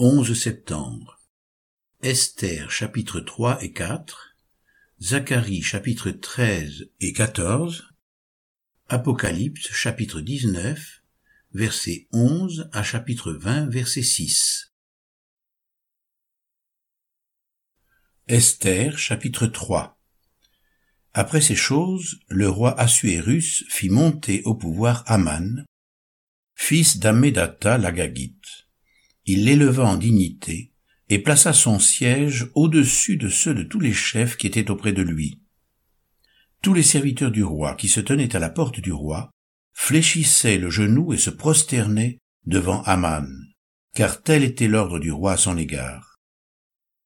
11 septembre. Esther chapitre 3 et 4, Zacharie chapitre 13 et 14, Apocalypse chapitre 19, verset 11 à chapitre 20, verset 6. Esther chapitre 3 Après ces choses, le roi Assuérus fit monter au pouvoir Aman, fils d'Amédata l'Agagite il l'éleva en dignité et plaça son siège au-dessus de ceux de tous les chefs qui étaient auprès de lui. Tous les serviteurs du roi qui se tenaient à la porte du roi fléchissaient le genou et se prosternaient devant Aman, car tel était l'ordre du roi à son égard.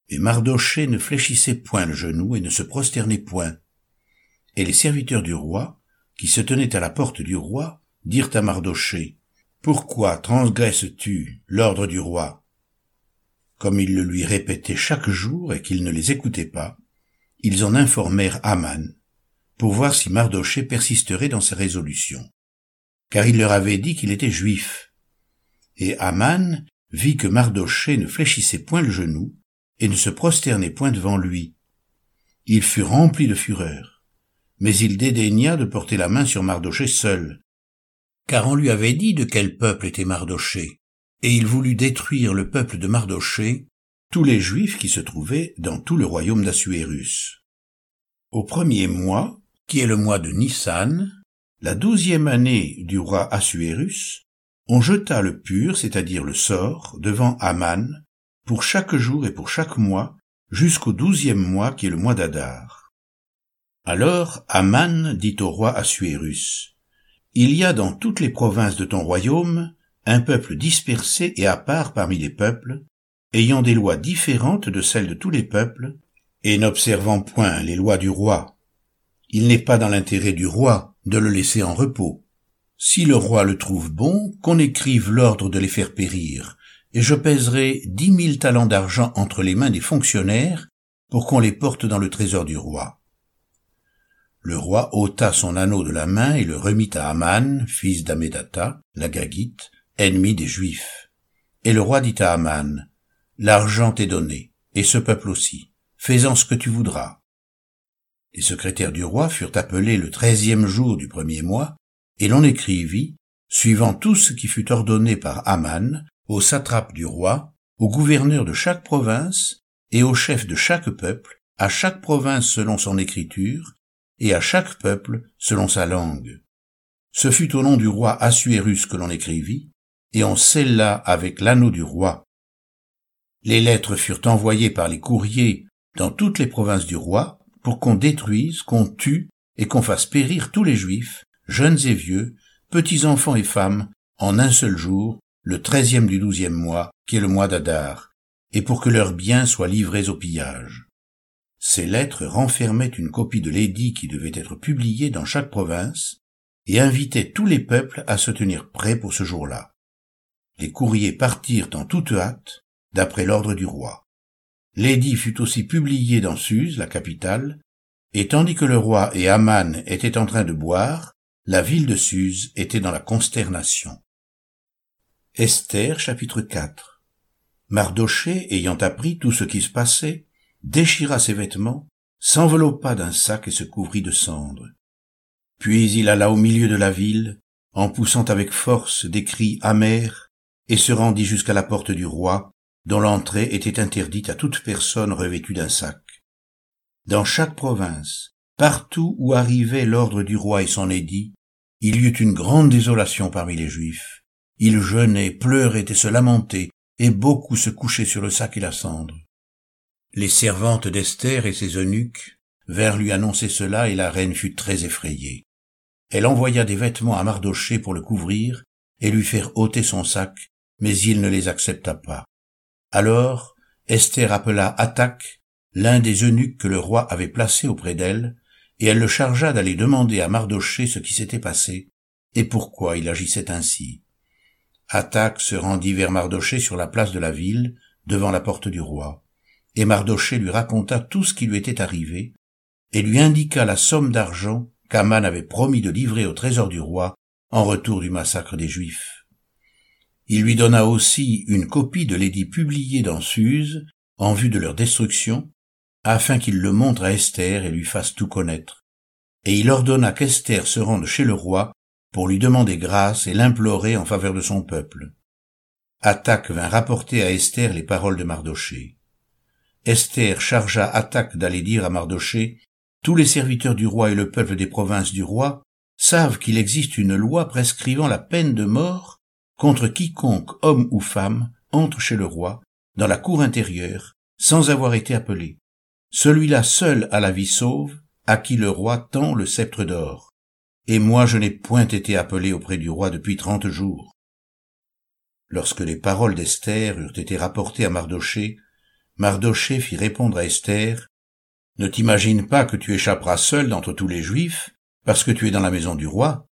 Et Mardoché ne fléchissait point le genou et ne se prosternait point. Et les serviteurs du roi, qui se tenaient à la porte du roi, dirent à Mardoché, pourquoi transgresses-tu l'ordre du roi? Comme ils le lui répétaient chaque jour et qu'il ne les écoutait pas, ils en informèrent Aman, pour voir si Mardoché persisterait dans ses résolutions. Car il leur avait dit qu'il était juif. Et Aman vit que Mardoché ne fléchissait point le genou, et ne se prosternait point devant lui. Il fut rempli de fureur, mais il dédaigna de porter la main sur Mardoché seul, car on lui avait dit de quel peuple était Mardoché, et il voulut détruire le peuple de Mardoché, tous les Juifs qui se trouvaient dans tout le royaume d'Assuérus. Au premier mois, qui est le mois de Nissan, la douzième année du roi Assuérus, on jeta le pur, c'est-à-dire le sort, devant Aman, pour chaque jour et pour chaque mois, jusqu'au douzième mois qui est le mois d'Adar. Alors Aman dit au roi Assuérus, il y a dans toutes les provinces de ton royaume un peuple dispersé et à part parmi les peuples, ayant des lois différentes de celles de tous les peuples, et n'observant point les lois du roi. Il n'est pas dans l'intérêt du roi de le laisser en repos. Si le roi le trouve bon, qu'on écrive l'ordre de les faire périr, et je pèserai dix mille talents d'argent entre les mains des fonctionnaires pour qu'on les porte dans le trésor du roi. Le roi ôta son anneau de la main et le remit à Aman, fils d'Amédata, la Gagite, ennemi des Juifs. Et le roi dit à Aman, L'argent t'est donné, et ce peuple aussi. Fais-en ce que tu voudras. Les secrétaires du roi furent appelés le treizième jour du premier mois, et l'on écrivit, suivant tout ce qui fut ordonné par Aman, au satrape du roi, au gouverneur de chaque province, et au chef de chaque peuple, à chaque province selon son écriture, et à chaque peuple selon sa langue. Ce fut au nom du roi Assuérus que l'on écrivit, et on scella avec l'anneau du roi. Les lettres furent envoyées par les courriers dans toutes les provinces du roi pour qu'on détruise, qu'on tue et qu'on fasse périr tous les juifs, jeunes et vieux, petits enfants et femmes, en un seul jour, le treizième du douzième mois, qui est le mois d'Adar, et pour que leurs biens soient livrés au pillage. Ces lettres renfermaient une copie de l'édit qui devait être publié dans chaque province et invitaient tous les peuples à se tenir prêts pour ce jour-là. Les courriers partirent en toute hâte, d'après l'ordre du roi. L'édit fut aussi publié dans Suse, la capitale, et tandis que le roi et Aman étaient en train de boire, la ville de Suse était dans la consternation. Esther chapitre 4 Mardoché ayant appris tout ce qui se passait, déchira ses vêtements, s'enveloppa d'un sac et se couvrit de cendres. Puis il alla au milieu de la ville, en poussant avec force des cris amers, et se rendit jusqu'à la porte du roi, dont l'entrée était interdite à toute personne revêtue d'un sac. Dans chaque province, partout où arrivait l'ordre du roi et son édit, il y eut une grande désolation parmi les Juifs. Ils jeûnaient, pleuraient et se lamentaient, et beaucoup se couchaient sur le sac et la cendre. Les servantes d'Esther et ses eunuques vinrent lui annoncer cela et la reine fut très effrayée. Elle envoya des vêtements à Mardoché pour le couvrir et lui faire ôter son sac, mais il ne les accepta pas. Alors Esther appela Attaque, l'un des eunuques que le roi avait placé auprès d'elle, et elle le chargea d'aller demander à Mardoché ce qui s'était passé et pourquoi il agissait ainsi. Attaque se rendit vers Mardoché sur la place de la ville, devant la porte du roi et Mardoché lui raconta tout ce qui lui était arrivé, et lui indiqua la somme d'argent qu'Aman avait promis de livrer au trésor du roi en retour du massacre des Juifs. Il lui donna aussi une copie de l'édit publié dans Suse, en vue de leur destruction, afin qu'il le montre à Esther et lui fasse tout connaître. Et il ordonna qu'Esther se rende chez le roi pour lui demander grâce et l'implorer en faveur de son peuple. Attaque vint rapporter à Esther les paroles de Mardoché. Esther chargea Attaque d'aller dire à Mardoché, tous les serviteurs du roi et le peuple des provinces du roi savent qu'il existe une loi prescrivant la peine de mort contre quiconque, homme ou femme, entre chez le roi, dans la cour intérieure, sans avoir été appelé. Celui-là seul a la vie sauve, à qui le roi tend le sceptre d'or. Et moi je n'ai point été appelé auprès du roi depuis trente jours. Lorsque les paroles d'Esther eurent été rapportées à Mardoché, Mardoché fit répondre à Esther, Ne t'imagine pas que tu échapperas seul d'entre tous les Juifs, parce que tu es dans la maison du roi.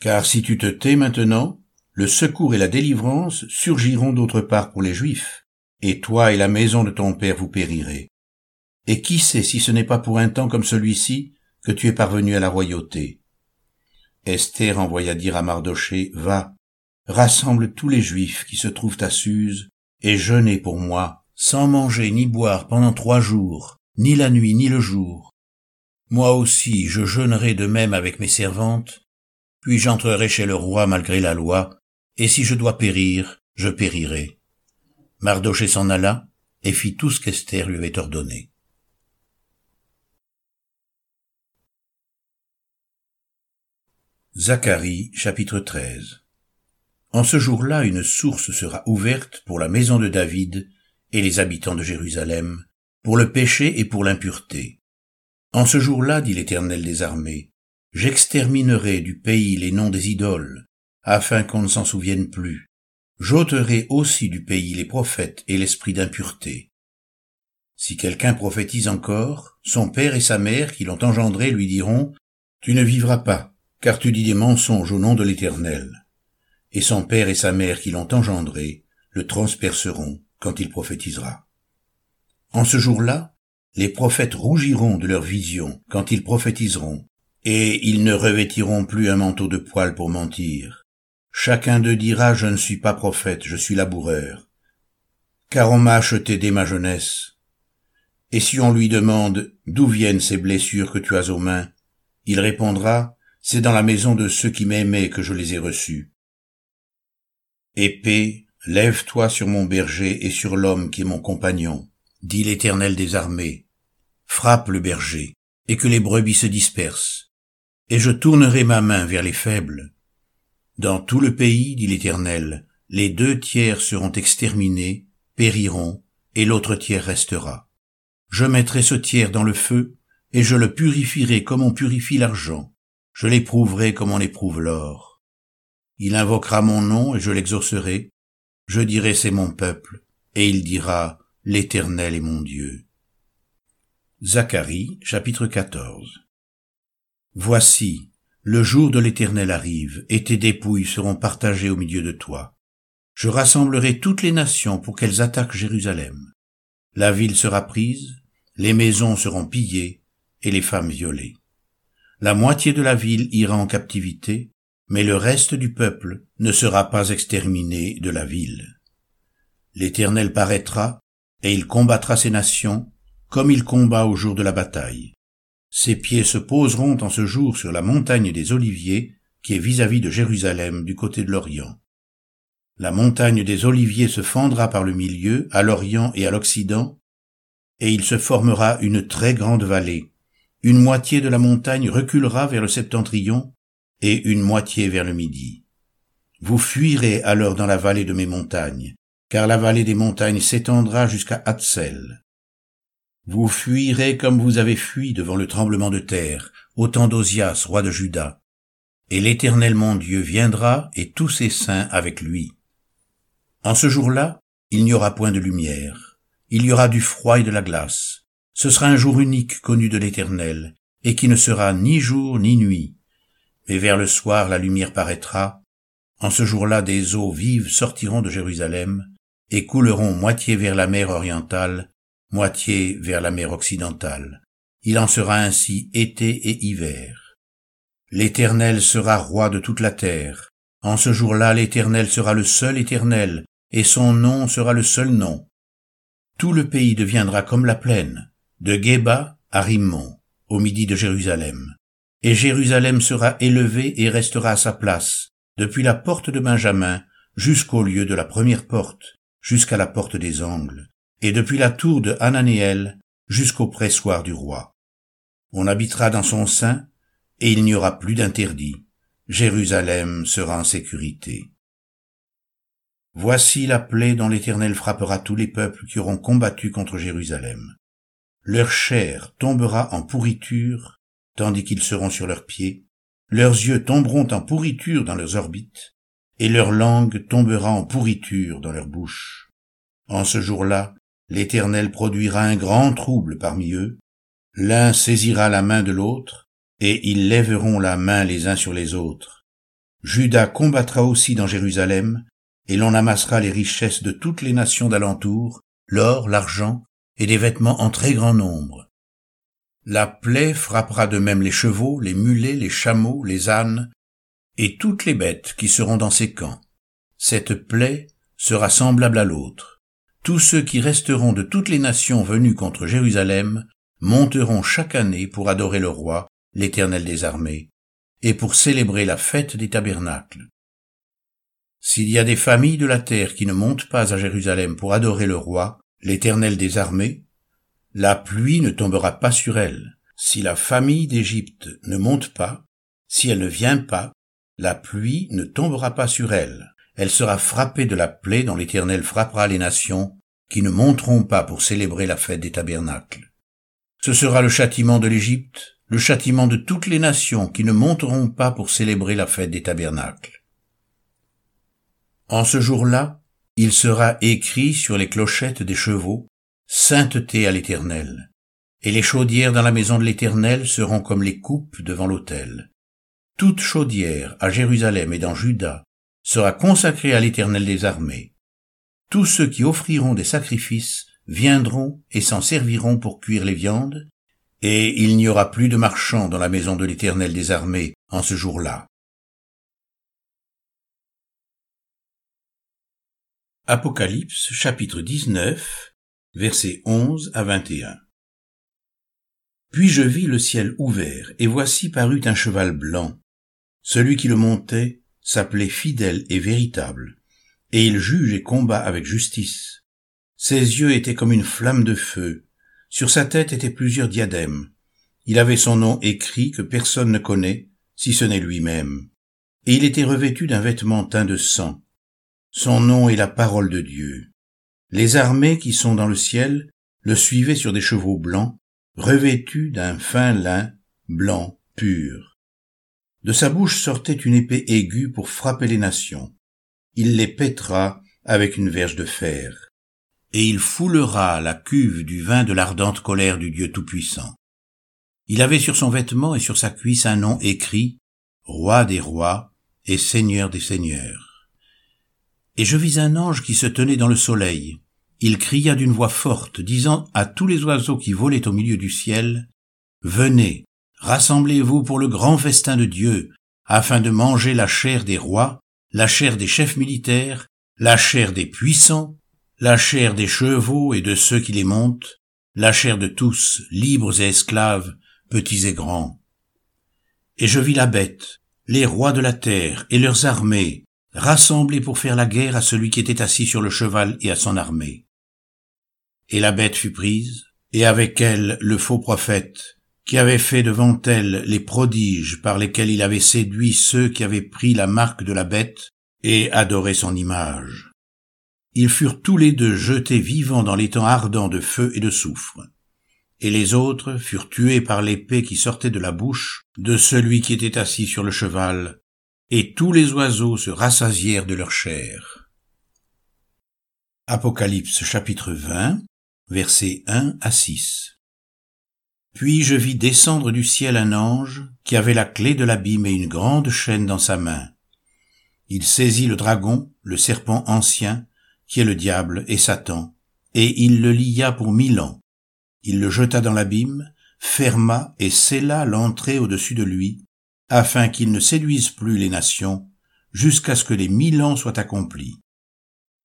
Car si tu te tais maintenant, le secours et la délivrance surgiront d'autre part pour les Juifs, et toi et la maison de ton père vous périrez. Et qui sait si ce n'est pas pour un temps comme celui-ci que tu es parvenu à la royauté. Esther envoya dire à Mardoché, Va, rassemble tous les Juifs qui se trouvent à Suse, et jeûnez pour moi, sans manger ni boire pendant trois jours, ni la nuit ni le jour. Moi aussi je jeûnerai de même avec mes servantes, puis j'entrerai chez le roi malgré la loi, et si je dois périr, je périrai. Mardoché s'en alla, et fit tout ce qu'Esther lui avait ordonné. Zacharie chapitre 13 En ce jour-là une source sera ouverte pour la maison de David et les habitants de Jérusalem, pour le péché et pour l'impureté. En ce jour-là, dit l'Éternel des armées, j'exterminerai du pays les noms des idoles, afin qu'on ne s'en souvienne plus. J'ôterai aussi du pays les prophètes et l'esprit d'impureté. Si quelqu'un prophétise encore, son père et sa mère qui l'ont engendré lui diront, Tu ne vivras pas, car tu dis des mensonges au nom de l'Éternel. Et son père et sa mère qui l'ont engendré le transperceront quand il prophétisera. En ce jour-là, les prophètes rougiront de leur vision quand ils prophétiseront, et ils ne revêtiront plus un manteau de poil pour mentir. Chacun d'eux dira Je ne suis pas prophète, je suis laboureur. Car on m'a acheté dès ma jeunesse. Et si on lui demande D'où viennent ces blessures que tu as aux mains? Il répondra C'est dans la maison de ceux qui m'aimaient que je les ai reçus. Épée, lève-toi sur mon berger et sur l'homme qui est mon compagnon, dit l'Éternel des armées. Frappe le berger, et que les brebis se dispersent, et je tournerai ma main vers les faibles, dans tout le pays, dit l'Éternel, les deux tiers seront exterminés, périront, et l'autre tiers restera. Je mettrai ce tiers dans le feu, et je le purifierai comme on purifie l'argent. Je l'éprouverai comme on éprouve l'or. Il invoquera mon nom, et je l'exaucerai. Je dirai c'est mon peuple, et il dira, l'Éternel est mon Dieu. Zacharie, chapitre 14 Voici, le jour de l'Éternel arrive, et tes dépouilles seront partagées au milieu de toi. Je rassemblerai toutes les nations pour qu'elles attaquent Jérusalem. La ville sera prise, les maisons seront pillées, et les femmes violées. La moitié de la ville ira en captivité, mais le reste du peuple ne sera pas exterminé de la ville. L'Éternel paraîtra, et il combattra ces nations, comme il combat au jour de la bataille. Ses pieds se poseront en ce jour sur la montagne des Oliviers, qui est vis-à-vis de Jérusalem du côté de l'Orient. La montagne des Oliviers se fendra par le milieu, à l'Orient et à l'Occident, et il se formera une très grande vallée. Une moitié de la montagne reculera vers le septentrion, et une moitié vers le midi. Vous fuirez alors dans la vallée de mes montagnes, car la vallée des montagnes s'étendra jusqu'à Hatsel. Vous fuirez comme vous avez fui devant le tremblement de terre, au temps d'Osias, roi de Juda. Et l'Éternel mon Dieu viendra, et tous ses saints avec lui. En ce jour-là, il n'y aura point de lumière. Il y aura du froid et de la glace. Ce sera un jour unique connu de l'Éternel, et qui ne sera ni jour ni nuit. Mais vers le soir la lumière paraîtra. En ce jour-là des eaux vives sortiront de Jérusalem, et couleront moitié vers la mer orientale, moitié vers la mer occidentale. Il en sera ainsi été et hiver. L'Éternel sera roi de toute la terre, En ce jour-là, l'Éternel sera le seul Éternel, et son nom sera le seul nom. Tout le pays deviendra comme la plaine, de Geba à Rimmon, au midi de Jérusalem. Et Jérusalem sera élevée et restera à sa place, depuis la porte de Benjamin jusqu'au lieu de la première porte, jusqu'à la porte des angles, et depuis la tour de Hananéel jusqu'au pressoir du roi. On habitera dans son sein, et il n'y aura plus d'interdit. Jérusalem sera en sécurité. Voici la plaie dont l'Éternel frappera tous les peuples qui auront combattu contre Jérusalem. Leur chair tombera en pourriture, tandis qu'ils seront sur leurs pieds, leurs yeux tomberont en pourriture dans leurs orbites, et leur langue tombera en pourriture dans leur bouche. En ce jour-là, l'Éternel produira un grand trouble parmi eux, l'un saisira la main de l'autre, et ils lèveront la main les uns sur les autres. Judas combattra aussi dans Jérusalem, et l'on amassera les richesses de toutes les nations d'alentour, l'or, l'argent, et des vêtements en très grand nombre. La plaie frappera de même les chevaux, les mulets, les chameaux, les ânes, et toutes les bêtes qui seront dans ces camps. Cette plaie sera semblable à l'autre. Tous ceux qui resteront de toutes les nations venues contre Jérusalem monteront chaque année pour adorer le roi, l'Éternel des armées, et pour célébrer la fête des tabernacles. S'il y a des familles de la terre qui ne montent pas à Jérusalem pour adorer le roi, l'Éternel des armées, la pluie ne tombera pas sur elles. Si la famille d'Égypte ne monte pas, si elle ne vient pas, la pluie ne tombera pas sur elle. Elle sera frappée de la plaie dont l'Éternel frappera les nations qui ne monteront pas pour célébrer la fête des tabernacles. Ce sera le châtiment de l'Égypte, le châtiment de toutes les nations qui ne monteront pas pour célébrer la fête des tabernacles. En ce jour-là, il sera écrit sur les clochettes des chevaux, Sainteté à l'Éternel, et les chaudières dans la maison de l'Éternel seront comme les coupes devant l'autel. Toute chaudière à Jérusalem et dans Juda sera consacrée à l'Éternel des armées. Tous ceux qui offriront des sacrifices viendront et s'en serviront pour cuire les viandes, et il n'y aura plus de marchands dans la maison de l'Éternel des armées en ce jour-là. Apocalypse chapitre 19 versets 11 à 21 Puis je vis le ciel ouvert, et voici parut un cheval blanc. Celui qui le montait s'appelait fidèle et véritable, et il juge et combat avec justice. Ses yeux étaient comme une flamme de feu, sur sa tête étaient plusieurs diadèmes. Il avait son nom écrit que personne ne connaît, si ce n'est lui-même. Et il était revêtu d'un vêtement teint de sang. Son nom est la parole de Dieu. Les armées qui sont dans le ciel le suivaient sur des chevaux blancs, revêtus d'un fin lin blanc pur. De sa bouche sortait une épée aiguë pour frapper les nations. Il les pètera avec une verge de fer et il foulera la cuve du vin de l'ardente colère du Dieu Tout-Puissant. Il avait sur son vêtement et sur sa cuisse un nom écrit, Roi des rois et Seigneur des seigneurs. Et je vis un ange qui se tenait dans le soleil. Il cria d'une voix forte, disant à tous les oiseaux qui volaient au milieu du ciel, Venez, rassemblez-vous pour le grand festin de Dieu, afin de manger la chair des rois, la chair des chefs militaires, la chair des puissants, la chair des chevaux et de ceux qui les montent, la chair de tous, libres et esclaves, petits et grands. Et je vis la bête, les rois de la terre et leurs armées, rassemblés pour faire la guerre à celui qui était assis sur le cheval et à son armée. Et la bête fut prise, et avec elle le faux prophète, qui avait fait devant elle les prodiges par lesquels il avait séduit ceux qui avaient pris la marque de la bête et adoré son image ils furent tous les deux jetés vivants dans l'étang ardent de feu et de soufre. Et les autres furent tués par l'épée qui sortait de la bouche de celui qui était assis sur le cheval, et tous les oiseaux se rassasièrent de leur chair. Apocalypse chapitre 20, versets 1 à 6. Puis je vis descendre du ciel un ange qui avait la clé de l'abîme et une grande chaîne dans sa main. Il saisit le dragon, le serpent ancien, qui est le diable et Satan, et il le lia pour mille ans. Il le jeta dans l'abîme, ferma et scella l'entrée au-dessus de lui, afin qu'il ne séduise plus les nations, jusqu'à ce que les mille ans soient accomplis.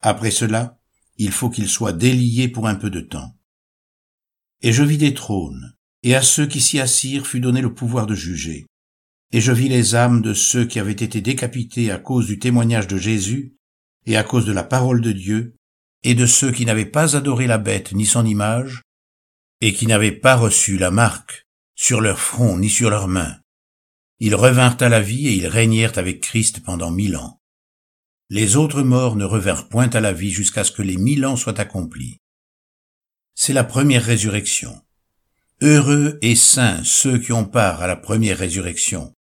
Après cela, il faut qu'il soit délié pour un peu de temps. Et je vis des trônes, et à ceux qui s'y assirent fut donné le pouvoir de juger. Et je vis les âmes de ceux qui avaient été décapités à cause du témoignage de Jésus, et à cause de la parole de Dieu, et de ceux qui n'avaient pas adoré la bête ni son image, et qui n'avaient pas reçu la marque sur leur front ni sur leurs mains. Ils revinrent à la vie et ils régnèrent avec Christ pendant mille ans. Les autres morts ne revinrent point à la vie jusqu'à ce que les mille ans soient accomplis. C'est la première résurrection. Heureux et saints ceux qui ont part à la première résurrection.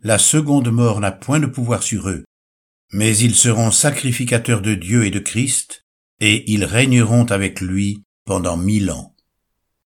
La seconde mort n'a point de pouvoir sur eux, mais ils seront sacrificateurs de Dieu et de Christ, et ils régneront avec lui pendant mille ans.